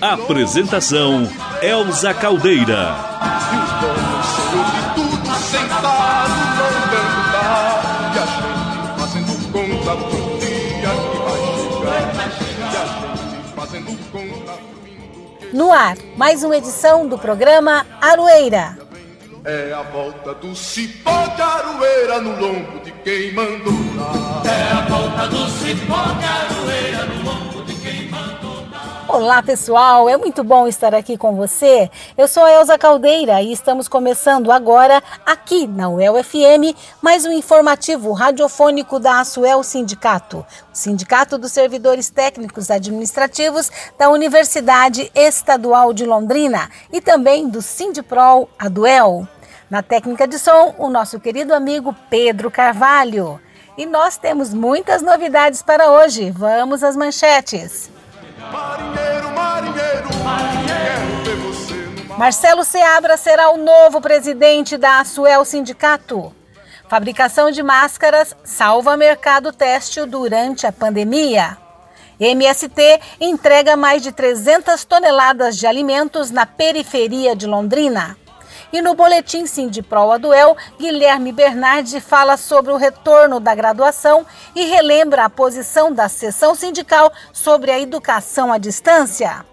Apresentação Elza Caldeira. No ar, mais uma edição do programa Aroeira. É a volta do cipó de aroeira no lombo de quem mandou dar. É a volta do cipó Olá pessoal, é muito bom estar aqui com você. Eu sou a Elza Caldeira e estamos começando agora, aqui na UEL FM, mais um informativo radiofônico da Asuel Sindicato, o Sindicato dos Servidores Técnicos Administrativos da Universidade Estadual de Londrina e também do Sindiprol, a Duel. Na técnica de som, o nosso querido amigo Pedro Carvalho. E nós temos muitas novidades para hoje. Vamos às manchetes. Marinheiro, marinheiro, quero ver você no mar. Marcelo Seabra será o novo presidente da Asuel Sindicato. Fabricação de máscaras salva mercado têxtil durante a pandemia. MST entrega mais de 300 toneladas de alimentos na periferia de Londrina. E no boletim Sindipro Aduel, Guilherme Bernardi fala sobre o retorno da graduação e relembra a posição da seção sindical sobre a educação à distância.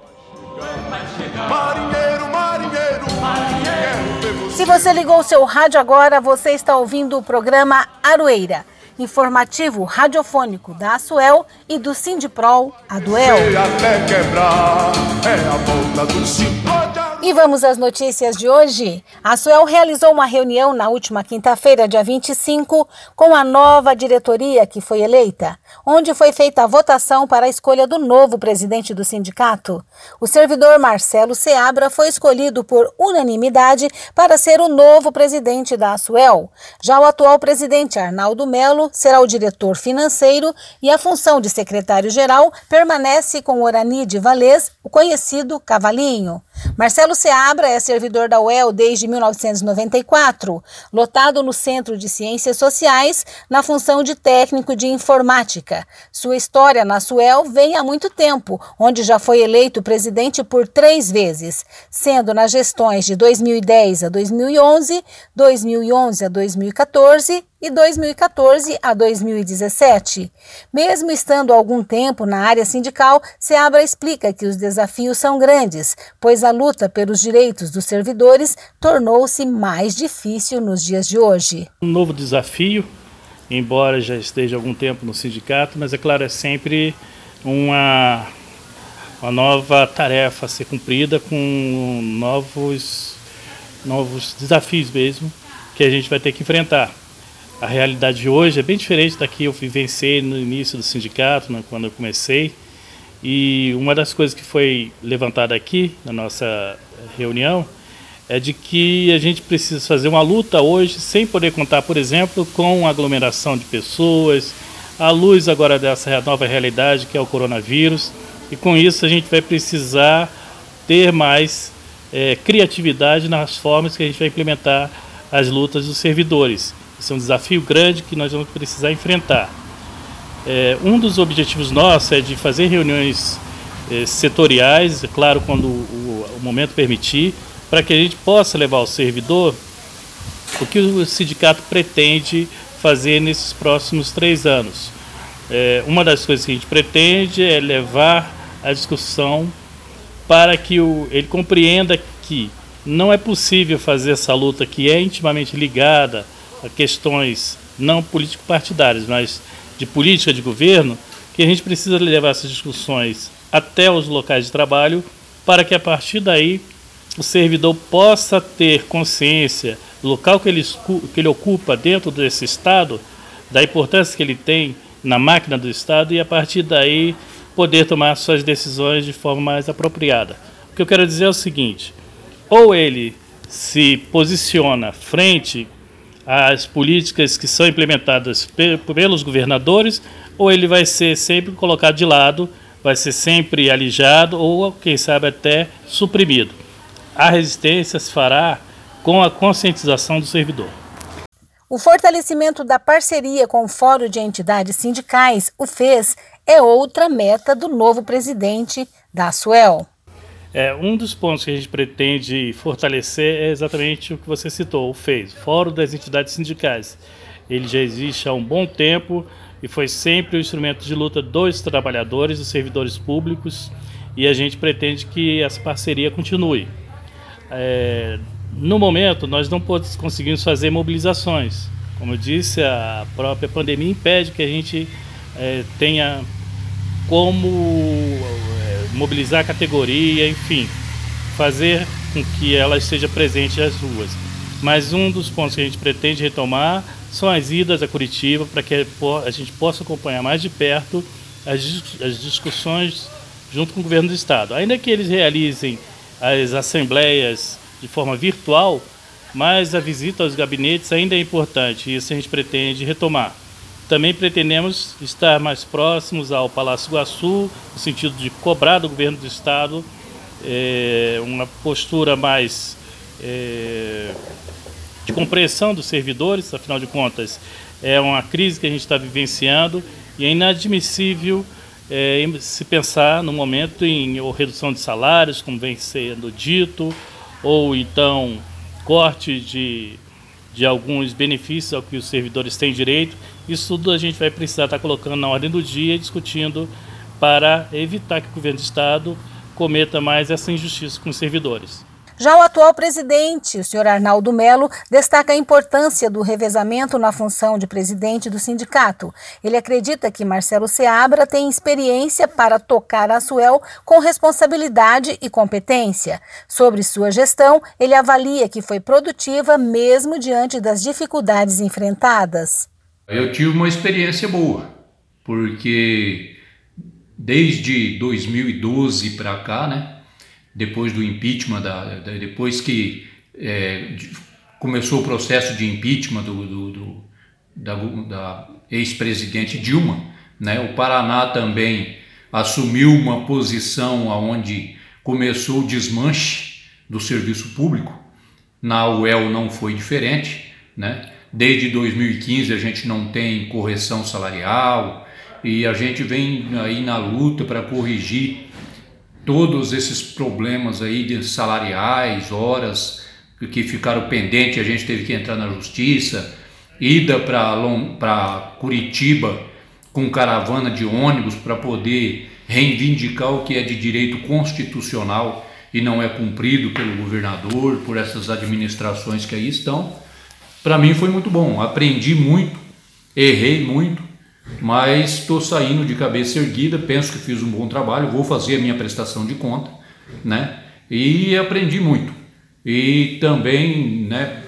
Marinheiro, marinheiro, você. Se você ligou o seu rádio agora, você está ouvindo o programa Aroeira, informativo radiofônico da Asuel e do Sindiprol Aduel. até quebrar. É a volta do. E vamos às notícias de hoje. A Suel realizou uma reunião na última quinta-feira, dia 25, com a nova diretoria que foi eleita, onde foi feita a votação para a escolha do novo presidente do sindicato. O servidor Marcelo Seabra foi escolhido por unanimidade para ser o novo presidente da Asuel. Já o atual presidente Arnaldo Melo será o diretor financeiro e a função de secretário-geral permanece com Orani de Valês, o conhecido Cavalinho. Marcelo Seabra é servidor da UEL desde 1994, lotado no Centro de Ciências Sociais na função de técnico de informática. Sua história na SUEL vem há muito tempo, onde já foi eleito presidente por três vezes, sendo nas gestões de 2010 a 2011, 2011 a 2014 e 2014 a 2017. Mesmo estando algum tempo na área sindical, Seabra explica que os desafios são grandes, pois a luta pelos direitos dos servidores tornou-se mais difícil nos dias de hoje. Um novo desafio, embora já esteja algum tempo no sindicato, mas é claro, é sempre uma, uma nova tarefa a ser cumprida com novos, novos desafios mesmo que a gente vai ter que enfrentar. A realidade de hoje é bem diferente da que eu vivenciei no início do sindicato, né, quando eu comecei. E uma das coisas que foi levantada aqui na nossa reunião é de que a gente precisa fazer uma luta hoje sem poder contar, por exemplo, com aglomeração de pessoas, à luz agora dessa nova realidade que é o coronavírus. E com isso a gente vai precisar ter mais é, criatividade nas formas que a gente vai implementar as lutas dos servidores. Isso é um desafio grande que nós vamos precisar enfrentar. É, um dos objetivos nossos é de fazer reuniões é, setoriais, é claro, quando o, o, momento permitir, para que a gente possa levar ao servidor o que o sindicato pretende fazer nesses próximos três anos. É, uma das coisas que a gente pretende é levar a discussão para que o, ele compreenda que não é possível fazer essa luta que é intimamente ligada questões não político-partidárias, mas de política de governo, que a gente precisa levar essas discussões até os locais de trabalho para que a partir daí o servidor possa ter consciência do local que ele, que ele ocupa dentro desse Estado, da importância que ele tem na máquina do Estado e a partir daí poder tomar suas decisões de forma mais apropriada. O que eu quero dizer é o seguinte: ou ele se posiciona frente às políticas que são implementadas pelos governadores, ou ele vai ser sempre colocado de lado, vai ser sempre alijado ou, quem sabe, até suprimido. A resistência se fará com a conscientização do servidor. O fortalecimento da parceria com o Fórum de Entidades Sindicais, o FES, é outra meta do novo presidente da Suel. É, um dos pontos que a gente pretende fortalecer é exatamente o que você citou, o FES, Fórum das Entidades Sindicais. Ele já existe há um bom tempo e foi sempre o instrumento de luta dos trabalhadores e servidores públicos e a gente pretende que essa parceria continue. É, no momento, nós não conseguimos fazer mobilizações. Como eu disse, a própria pandemia impede que a gente é, tenha como mobilizar a categoria, enfim, fazer com que ela esteja presente nas ruas. Mas um dos pontos que a gente pretende retomar são as idas a Curitiba, para que a gente possa acompanhar mais de perto as, discussões junto com o governo do Estado. Ainda que eles realizem as assembleias de forma virtual, mas a visita aos gabinetes ainda é importante e isso a gente pretende retomar. Também pretendemos estar mais próximos ao Palácio Iguaçu, no sentido de cobrar do governo do Estado é, uma postura mais é, de compreensão dos servidores, afinal de contas, é uma crise que a gente está vivenciando e é inadmissível é, se pensar no momento em ou redução de salários, como vem sendo dito, ou então corte de, de alguns benefícios ao que os servidores têm direito. Isso tudo a gente vai precisar estar colocando na ordem do dia e discutindo para evitar que o governo do Estado cometa mais essa injustiça com os servidores. Já o atual presidente, o senhor Arnaldo Melo, destaca a importância do revezamento na função de presidente do sindicato. Ele acredita que Marcelo Seabra tem experiência para tocar a Suel com responsabilidade e competência. Sobre sua gestão, ele avalia que foi produtiva mesmo diante das dificuldades enfrentadas. Eu tive uma experiência boa, porque desde 2012 para cá, né? Depois do impeachment, da, da depois que é, começou o processo de impeachment do, do, do da, da ex-presidente Dilma, né? o Paraná também assumiu uma posição onde começou o desmanche do serviço público. Na UEL não foi diferente, né? Desde 2015 a gente não tem correção salarial e a gente vem aí na luta para corrigir todos esses problemas aí de salariais, horas que ficaram pendentes, a gente teve que entrar na justiça, ida para Curitiba com caravana de ônibus para poder reivindicar o que é de direito constitucional e não é cumprido pelo governador, por essas administrações que aí estão. Para mim foi muito bom, aprendi muito, errei muito, mas estou saindo de cabeça erguida, penso que fiz um bom trabalho, vou fazer a minha prestação de conta, né? E aprendi muito. E também, né,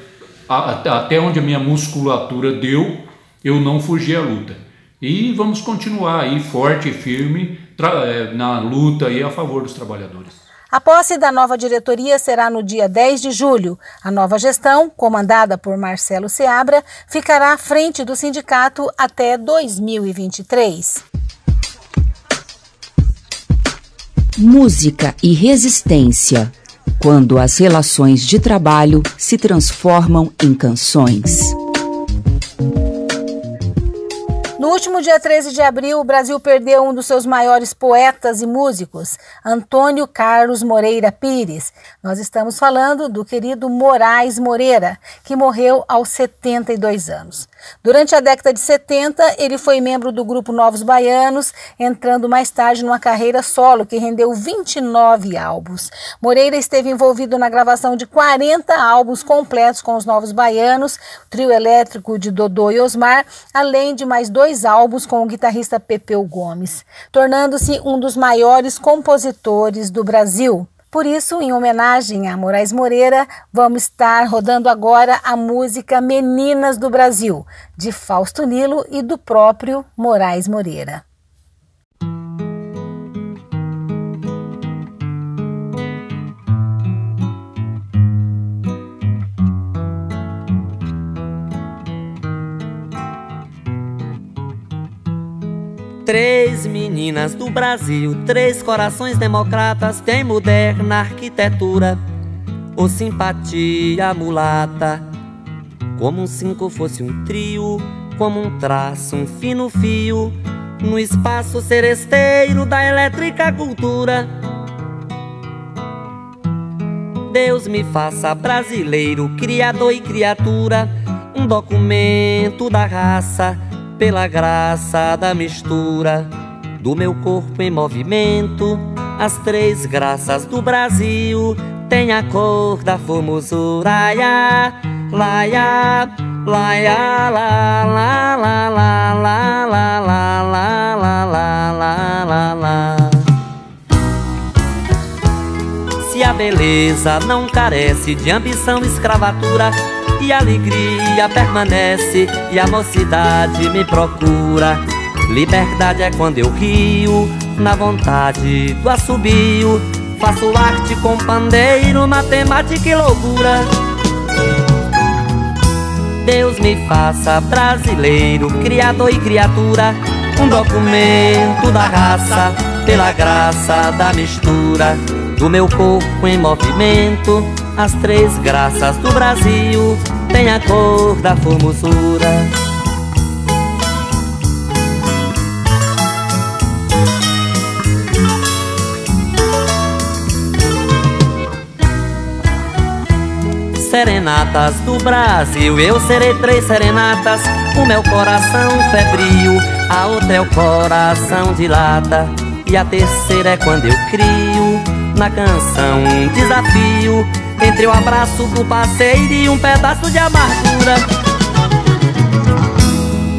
até onde a minha musculatura deu, eu não fugi à luta. E vamos continuar aí forte e firme eh, na luta aí a favor dos trabalhadores. A posse da nova diretoria será no dia 10 de julho. A nova gestão, comandada por Marcelo Seabra, ficará à frente do sindicato até 2023. Música e resistência. Quando as relações de trabalho se transformam em canções. No último dia 13 de abril, o Brasil perdeu um dos seus maiores poetas e músicos, Antônio Carlos Moreira Pires. Nós estamos falando do querido Moraes Moreira, que morreu aos 72 anos. Durante a década de 70, ele foi membro do grupo Novos Baianos, entrando mais tarde numa carreira solo que rendeu 29 álbuns. Moreira esteve envolvido na gravação de 40 álbuns completos com os Novos Baianos, trio elétrico de Dodô e Osmar, além de mais dois dois álbuns com o guitarrista Pepeu Gomes, tornando-se um dos maiores compositores do Brasil. Por isso, em homenagem a Moraes Moreira, vamos estar rodando agora a música Meninas do Brasil, de Fausto Nilo e do próprio Moraes Moreira. Três meninas do Brasil, três corações democratas, tem moderna arquitetura, ou simpatia mulata. Como um cinco fosse um trio, como um traço, um fino fio, no espaço seresteiro da elétrica cultura. Deus me faça brasileiro, criador e criatura, um documento da raça pela graça da mistura do meu corpo em movimento. As três graças do Brasil têm a cor da formosura. Laia, laia, laia, la, la, la, la, la, la, la, la, la, la, la, la. Se a beleza não carece de ambição e escravatura, e a alegria permanece e a mocidade me procura. Liberdade é quando eu rio, na vontade do assobio. Faço arte com pandeiro, matemática e loucura. Deus me faça brasileiro, criador e criatura, um documento da raça, pela graça da mistura do meu corpo em movimento. As três graças do Brasil têm a cor da formosura. Serenatas do Brasil, eu serei três serenatas. O meu coração febril, a outra é o coração de lata. E a terceira é quando eu crio na canção um desafio entre o abraço do parceiro e um pedaço de amargura.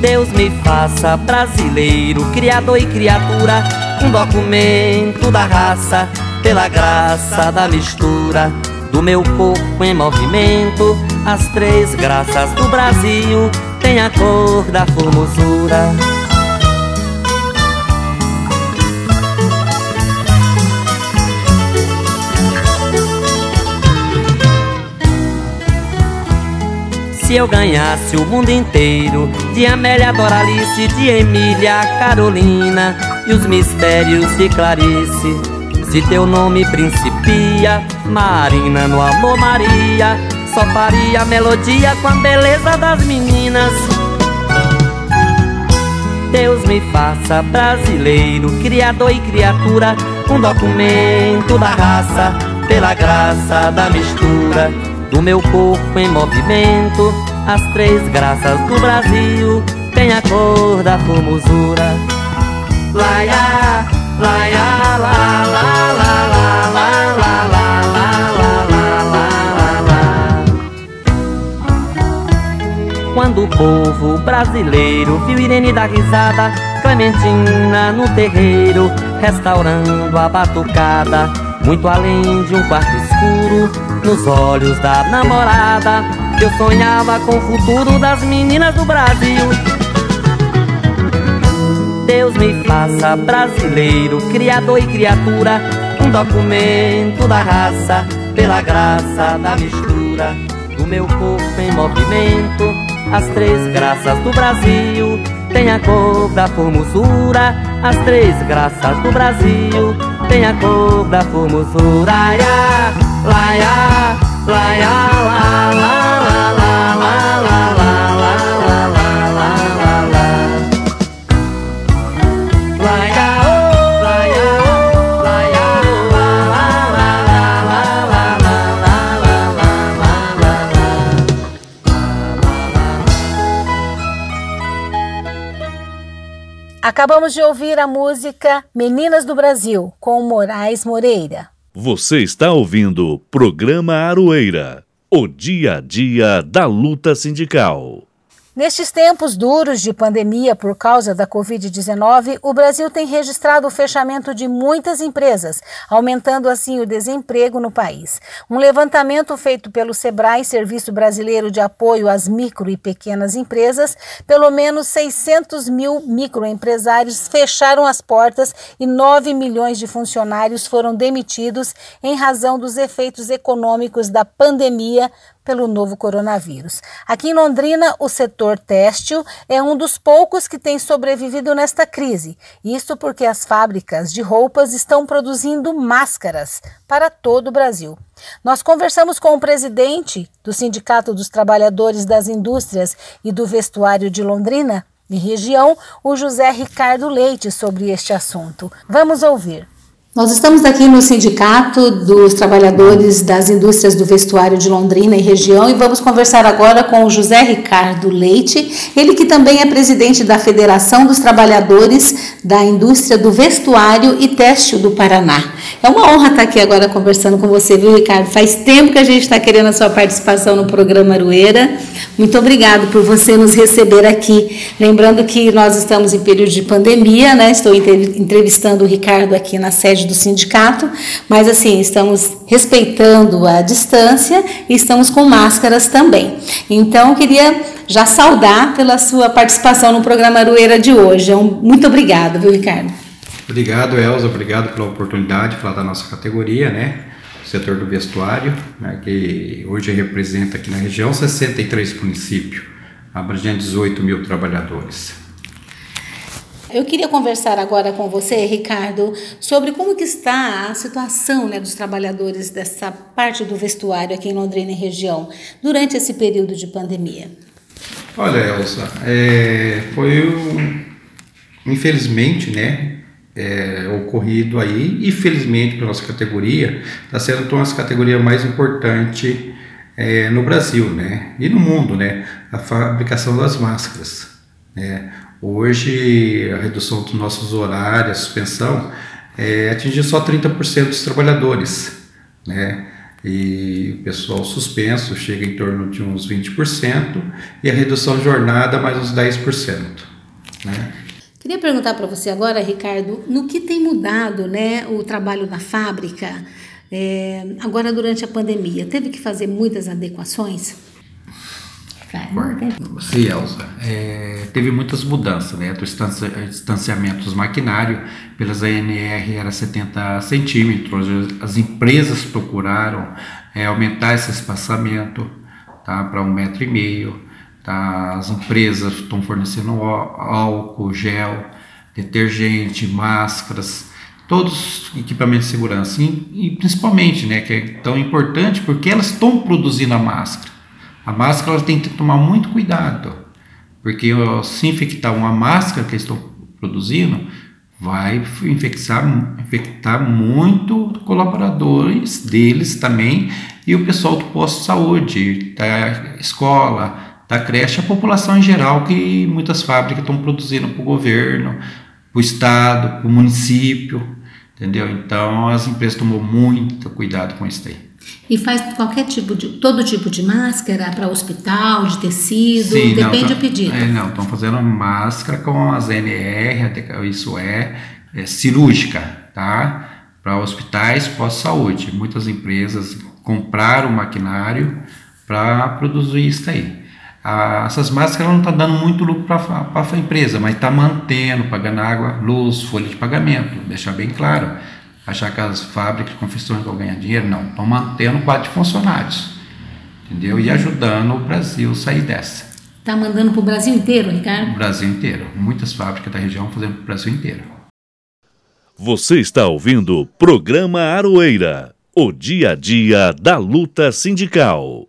Deus me faça brasileiro, criador e criatura, um documento da raça, pela graça da mistura do meu corpo em movimento. As três graças do Brasil têm a cor da formosura. Se eu ganhasse o mundo inteiro De Amélia Doralice, de Emília Carolina E os mistérios de Clarice. Se teu nome principia Marina no amor Maria Só faria melodia com a beleza das meninas. Deus me faça brasileiro, criador e criatura Um documento da raça, pela graça da mistura do meu corpo em movimento. As três graças do Brasil têm a cor da formosura. Laia, laia, la, la, la, la, la, la, la, la, la, la, la. Quando o povo brasileiro viu Irene dar risada, Clementina no terreiro, restaurando a batucada, muito além de um quarto escuro nos olhos da namorada. Eu sonhava com o futuro das meninas do Brasil. Deus me faça brasileiro, criador e criatura, um documento da raça, pela graça da mistura do meu corpo em movimento. As três graças do Brasil tem a cor da formosura. As três graças do Brasil tem a cor da formosura. Laia, la, la, la, la, la, la, la, la, la, la, la, Laia, oh, laia, oh, laia, la, la, la, la, la, la, la, la, la, Acabamos de ouvir a música Meninas do Brasil, com Moraes Moreira. Você está ouvindo o programa Aroeira, o dia a dia da luta sindical. Nestes tempos duros de pandemia por causa da Covid-19, o Brasil tem registrado o fechamento de muitas empresas, aumentando assim o desemprego no país. Um levantamento feito pelo SEBRAE, Serviço Brasileiro de Apoio às Micro e Pequenas Empresas, pelo menos 600 mil microempresários fecharam as portas e 9 milhões de funcionários foram demitidos em razão dos efeitos econômicos da pandemia pelo novo coronavírus. Aqui em Londrina, o setor têxtil é um dos poucos que tem sobrevivido nesta crise. Isso porque as fábricas de roupas estão produzindo máscaras para todo o Brasil. Nós conversamos com o presidente do Sindicato dos Trabalhadores das Indústrias e do Vestuário de Londrina e região, o José Ricardo Leite, sobre este assunto. Vamos ouvir. Nós estamos aqui no Sindicato dos Trabalhadores das Indústrias do Vestuário de Londrina e região e vamos conversar agora com o José Ricardo Leite, ele que também é presidente da Federação dos Trabalhadores da Indústria do Vestuário e Têxtil do Paraná. É uma honra estar aqui agora conversando com você, viu, Ricardo? Faz tempo que a gente está querendo a sua participação no programa Arueira. Muito obrigado por você nos receber aqui. Lembrando que nós estamos em período de pandemia, né? Estou entrevistando o Ricardo aqui na sede do sindicato, mas assim, estamos respeitando a distância e estamos com máscaras também. Então, queria já saudar pela sua participação no programa Arueira de hoje. É muito obrigado, viu, Ricardo? Obrigado, Elza, obrigado pela oportunidade de falar da nossa categoria, né? O setor do vestuário, né, que hoje representa aqui na região 63 municípios, abrangendo 18 mil trabalhadores. Eu queria conversar agora com você, Ricardo, sobre como que está a situação né, dos trabalhadores dessa parte do vestuário aqui em Londrina e região durante esse período de pandemia. Olha, Elsa, é, foi um, infelizmente, né, é, ocorrido aí, e felizmente para nossa categoria, está sendo uma das categorias mais importantes é, no Brasil, né, e no mundo, né, a fabricação das máscaras, né. Hoje, a redução dos nossos horários, a suspensão, é, atingiu só 30% dos trabalhadores, né? E o pessoal suspenso chega em torno de uns 20% e a redução de jornada mais uns 10%, né? Queria perguntar para você agora, Ricardo, no que tem mudado, né, o trabalho na fábrica é, agora durante a pandemia? Teve que fazer muitas adequações? Sim, Elza. É, teve muitas mudanças, né? Do distanciamento dos maquinários pelas ANR era 70 centímetros. As empresas procuraram é, aumentar esse espaçamento tá, para um metro e meio. Tá? As empresas estão fornecendo álcool, gel, detergente, máscaras, todos os equipamentos de segurança. E, e principalmente, né, que é tão importante porque elas estão produzindo a máscara. A máscara tem que tomar muito cuidado, porque se infectar uma máscara que eles estão produzindo, vai infectar, infectar muito colaboradores deles também e o pessoal do posto de saúde, da escola, da creche, a população em geral que muitas fábricas estão produzindo para o governo, para o estado, para o município, entendeu? Então as empresas tomam muito cuidado com isso aí. E faz qualquer tipo de, todo tipo de máscara para hospital, de tecido, Sim, depende não, do pedido. É, não, estão fazendo máscara com as NR, isso é, é cirúrgica, tá? Para hospitais pós-saúde. Muitas empresas compraram maquinário para produzir isso aí. Ah, essas máscaras não estão tá dando muito lucro para a empresa, mas está mantendo, pagando água, luz, folha de pagamento, deixar bem claro achar que as fábricas de confecções vão ganhar dinheiro, não. Estão mantendo o quadro de funcionários, entendeu? E ajudando o Brasil a sair dessa. Está mandando para o Brasil inteiro, Ricardo? O Brasil inteiro. Muitas fábricas da região fazendo para o Brasil inteiro. Você está ouvindo o programa Aroeira, o dia a dia da luta sindical.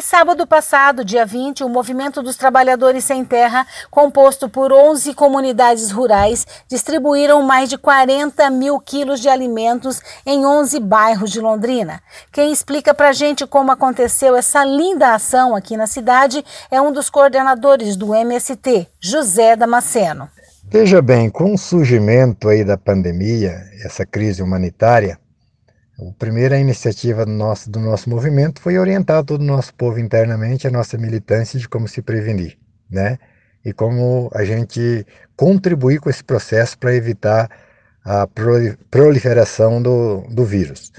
E sábado passado, dia 20, o Movimento dos Trabalhadores Sem Terra, composto por 11 comunidades rurais, distribuíram mais de 40 mil quilos de alimentos em 11 bairros de Londrina. Quem explica para gente como aconteceu essa linda ação aqui na cidade é um dos coordenadores do MST, José Damasceno. Veja bem, com o surgimento aí da pandemia, essa crise humanitária, a primeira iniciativa do nosso, movimento foi orientar todo o nosso povo internamente, a nossa militância de como se prevenir, né? E como a gente contribuir com esse processo para evitar a proliferação do, do vírus.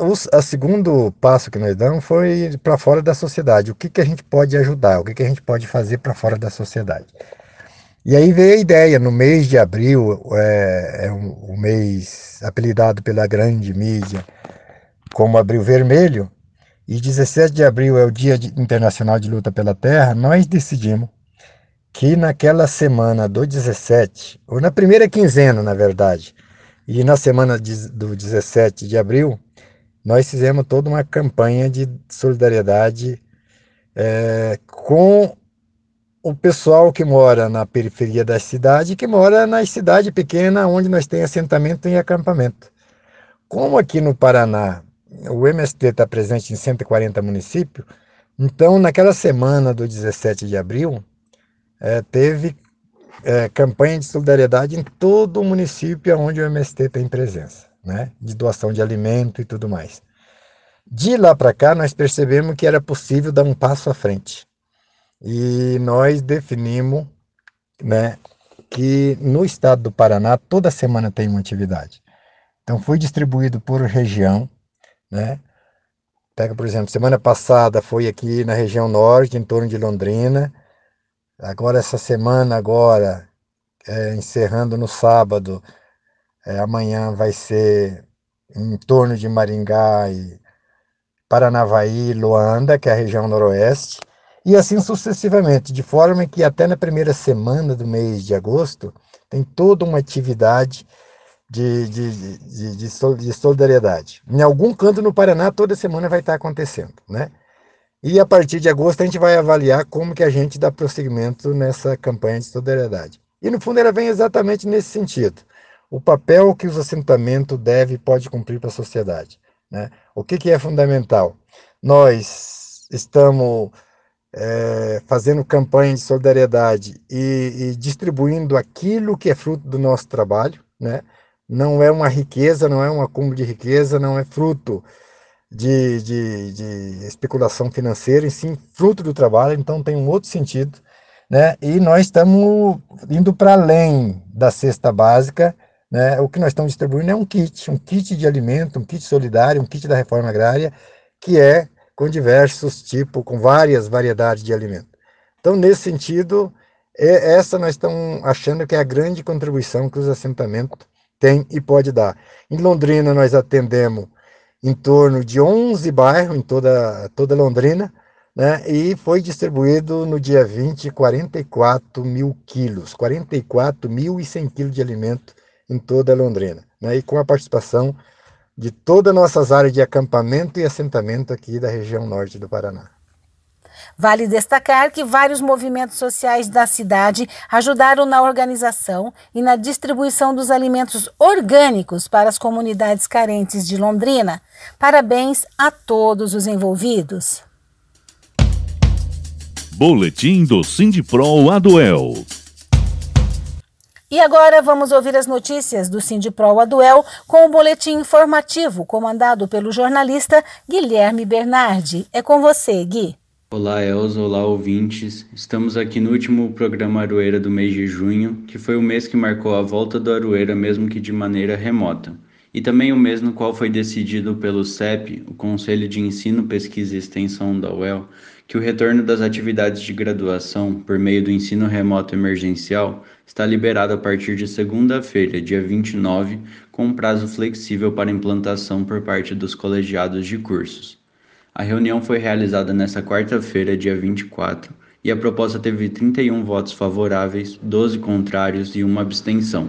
O segundo passo que nós damos foi para fora da sociedade. O que, que a gente pode ajudar? O que, que a gente pode fazer para fora da sociedade? E aí veio a ideia, no mês de abril, é, é um, um, mês apelidado pela grande mídia como Abril Vermelho, e 17 de abril é o Dia Internacional de Luta pela Terra, nós decidimos que naquela semana do 17, ou na primeira quinzena, na verdade, e na semana de, do 17 de abril, nós fizemos toda uma campanha de solidariedade é, com o pessoal que mora na periferia da cidade, que mora na cidade pequena, onde nós temos assentamento e acampamento. Como aqui no Paraná o MST está presente em 140 municípios, então naquela semana do 17 de abril, é, teve é, campanha de solidariedade em todo o município onde o MST tem presença, né? de doação de alimento e tudo mais. De lá para cá, nós percebemos que era possível dar um passo à frente. E nós definimos né, que no estado do Paraná, toda semana tem uma atividade. Então, foi distribuído por região. Né? Pega, por exemplo, semana passada foi aqui na região norte, em torno de Londrina. Agora, essa semana, agora, é, encerrando no sábado, é, amanhã vai ser em torno de Maringá e Paranavaí, Luanda, que é a região noroeste, e assim sucessivamente, de forma que até na primeira semana do mês de agosto tem toda uma atividade de, de, de, de, solidariedade. Em algum canto no Paraná, toda semana vai estar acontecendo, né? E a partir de agosto a gente vai avaliar como que a gente dá prosseguimento nessa campanha de solidariedade. E no fundo ela vem exatamente nesse sentido. O papel que os assentamentos deve e pode cumprir para a sociedade. Né? O que, que é fundamental? Nós estamos é, fazendo campanha de solidariedade e, e, distribuindo aquilo que é fruto do nosso trabalho. Né? Não é uma riqueza, não é um acúmulo de riqueza, não é fruto de, de, de especulação financeira, e sim fruto do trabalho, então tem um outro sentido. Né? E nós estamos indo para além da cesta básica, né? O que nós estamos distribuindo é um kit, um kit de alimento, um kit solidário, um kit da reforma agrária, que é com diversos tipos, com várias variedades de alimento. Então, nesse sentido, é, essa nós estamos achando que é a grande contribuição que os assentamentos têm e pode dar. Em Londrina, nós atendemos em torno de 11 bairros em toda, toda Londrina, né? e foi distribuído no dia 20 44 mil quilos, 44.100 quilos de alimento em toda Londrina, né? e com a participação de todas as nossas áreas de acampamento e assentamento aqui da região norte do Paraná. Vale destacar que vários movimentos sociais da cidade ajudaram na organização e na distribuição dos alimentos orgânicos para as comunidades carentes de Londrina. Parabéns a todos os envolvidos. Boletim do Sindipro Aduel. E agora vamos ouvir as notícias do Sindipro Aduel com o boletim informativo comandado pelo jornalista Guilherme Bernardi. É com você, Gui. Olá, Elza, olá, ouvintes. Estamos aqui no último programa Aroeira do mês de junho, que foi o mês que marcou a volta do Aroeira, mesmo que de maneira remota. E também o mês no qual foi decidido pelo CEP, o Conselho de Ensino, Pesquisa e Extensão da UEL, que o retorno das atividades de graduação por meio do ensino remoto emergencial está liberado a partir de segunda-feira, dia 29, com prazo flexível para implantação por parte dos colegiados de cursos. A reunião foi realizada nesta quarta-feira, dia 24, e a proposta teve 31 votos favoráveis, 12 contrários e uma abstenção.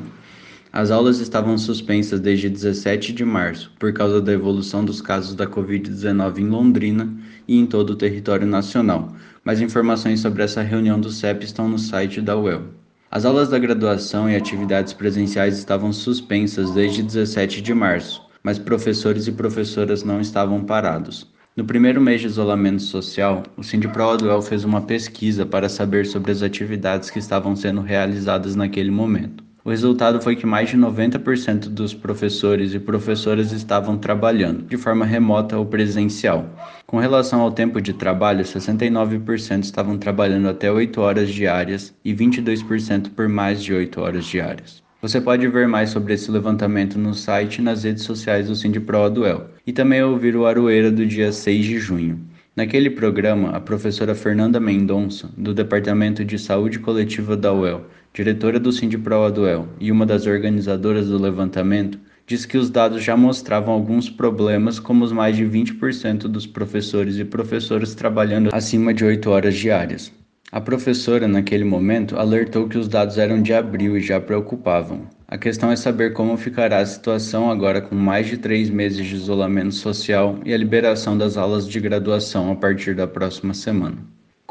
As aulas estavam suspensas desde 17 de março por causa da evolução dos casos da Covid-19 em Londrina e em todo o território nacional. Mais informações sobre essa reunião do CEP estão no site da UEL. As aulas da graduação e atividades presenciais estavam suspensas desde 17 de março, mas professores e professoras não estavam parados. No primeiro mês de isolamento social, o Sindipro Aduel fez uma pesquisa para saber sobre as atividades que estavam sendo realizadas naquele momento. O resultado foi que mais de 90% dos professores e professoras estavam trabalhando, de forma remota ou presencial. Com relação ao tempo de trabalho, 69% estavam trabalhando até 8 horas diárias e 22% por mais de 8 horas diárias. Você pode ver mais sobre esse levantamento no site e nas redes sociais do Sindipro Aduel, e também ouvir o Aroeira do dia 6 de junho. Naquele programa, a professora Fernanda Mendonça, do Departamento de Saúde Coletiva da UEL, diretora do Sindipro Aduel e uma das organizadoras do levantamento, diz que os dados já mostravam alguns problemas, como os mais de 20% dos professores e professoras trabalhando acima de 8 horas diárias. A professora, naquele momento, alertou que os dados eram de abril e já preocupavam. A questão é saber como ficará a situação agora com mais de três meses de isolamento social e a liberação das aulas de graduação a partir da próxima semana.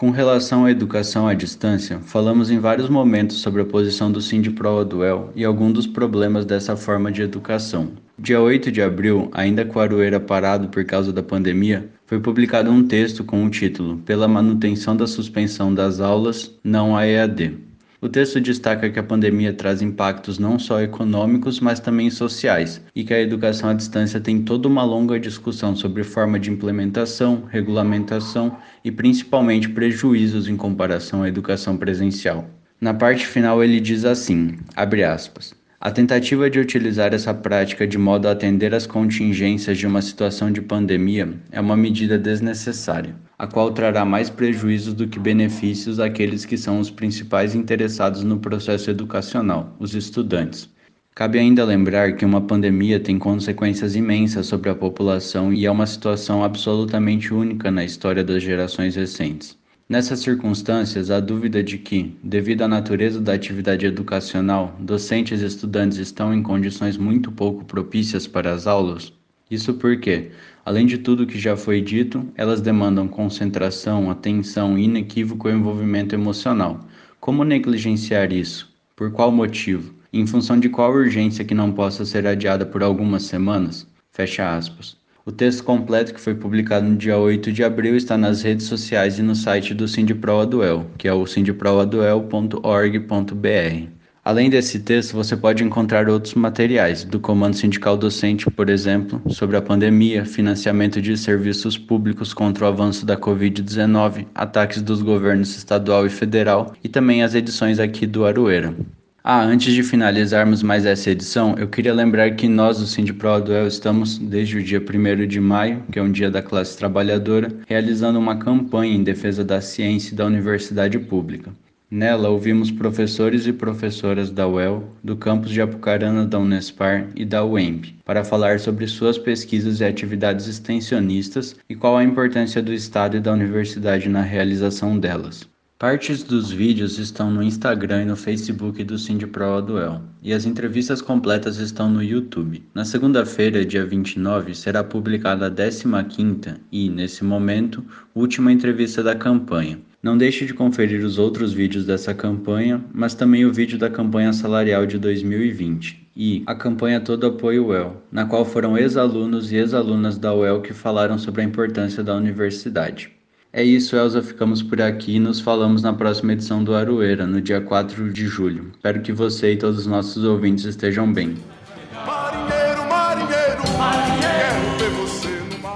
Com relação à educação à distância, falamos em vários momentos sobre a posição do Sindipro Duel e alguns dos problemas dessa forma de educação. Dia 8 de abril, ainda com Aroeira parado por causa da pandemia, foi publicado um texto com o título Pela manutenção da suspensão das aulas, não a EAD. O texto destaca que a pandemia traz impactos não só econômicos, mas também sociais, e que a educação à distância tem toda uma longa discussão sobre forma de implementação, regulamentação e principalmente prejuízos em comparação à educação presencial. Na parte final ele diz assim, abre aspas, a tentativa de utilizar essa prática de modo a atender às contingências de uma situação de pandemia é uma medida desnecessária, a qual trará mais prejuízos do que benefícios àqueles que são os principais interessados no processo educacional, os estudantes. Cabe ainda lembrar que uma pandemia tem consequências imensas sobre a população e é uma situação absolutamente única na história das gerações recentes. Nessas circunstâncias, há dúvida de que, devido à natureza da atividade educacional, docentes e estudantes estão em condições muito pouco propícias para as aulas? Isso porque, além de tudo que já foi dito, elas demandam concentração, atenção e inequívoco envolvimento emocional. Como negligenciar isso? Por qual motivo? Em função de qual urgência que não possa ser adiada por algumas semanas? Fecha aspas. O texto completo, que foi publicado no dia 8 de abril, está nas redes sociais e no site do Sindipro Aduel, que é o sindiproaduel.org.br. Além desse texto, você pode encontrar outros materiais, do Comando Sindical Docente, por exemplo, sobre a pandemia, financiamento de serviços públicos contra o avanço da Covid-19, ataques dos governos estadual e federal e também as edições aqui do Aroeira. Ah, antes de finalizarmos mais essa edição, eu queria lembrar que nós do Sindipro Duel estamos, desde o dia 1 de maio, que é um dia da classe trabalhadora, realizando uma campanha em defesa da ciência e da universidade pública. Nela, ouvimos professores e professoras da UEL, do campus de Apucarana da Unespar e da UEMP, para falar sobre suas pesquisas e atividades extensionistas e qual a importância do Estado e da universidade na realização delas. Partes dos vídeos estão no Instagram e no Facebook do Sindipro Duel, e as entrevistas completas estão no YouTube. Na segunda-feira, dia 29, será publicada a 15ª e, nesse momento, última entrevista da campanha. Não deixe de conferir os outros vídeos dessa campanha, mas também o vídeo da campanha salarial de 2020 e a campanha Todo Apoio UEL, na qual foram ex-alunos e ex-alunas da UEL que falaram sobre a importância da universidade. É isso, Elza. Ficamos por aqui e nos falamos na próxima edição do Aroeira, no dia 4 de julho. Espero que você e todos os nossos ouvintes estejam bem.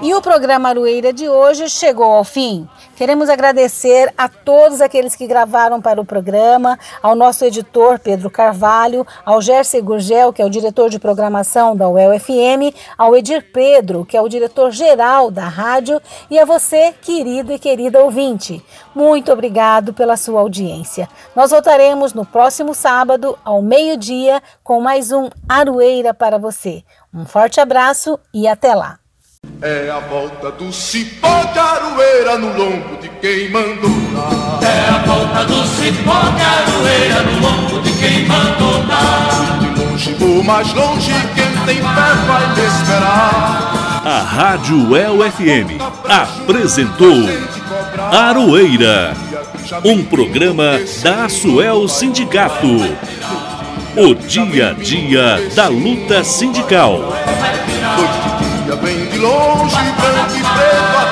E o programa Aroeira de hoje chegou ao fim. Queremos agradecer a todos aqueles que gravaram para o programa, ao nosso editor Pedro Carvalho, ao Gerson Gurgel, que é o diretor de programação da UEL-FM, ao Edir Pedro, que é o diretor-geral da rádio, e a você, querido e querida ouvinte. Muito obrigado pela sua audiência. Nós voltaremos no próximo sábado, ao meio-dia, com mais um Aroeira para você. Um forte abraço e até lá. É a volta do cipó de aroeira no lombo de quem mandou dar. É a volta do cipó de aroeira no lombo de quem mandou dar. De longe ou mais longe, quem tem fé vai me esperar. A Rádio El FM apresentou Aroeira, um programa da Asuel Sindicato. O dia a dia da luta sindical vem de longe, branco e preto.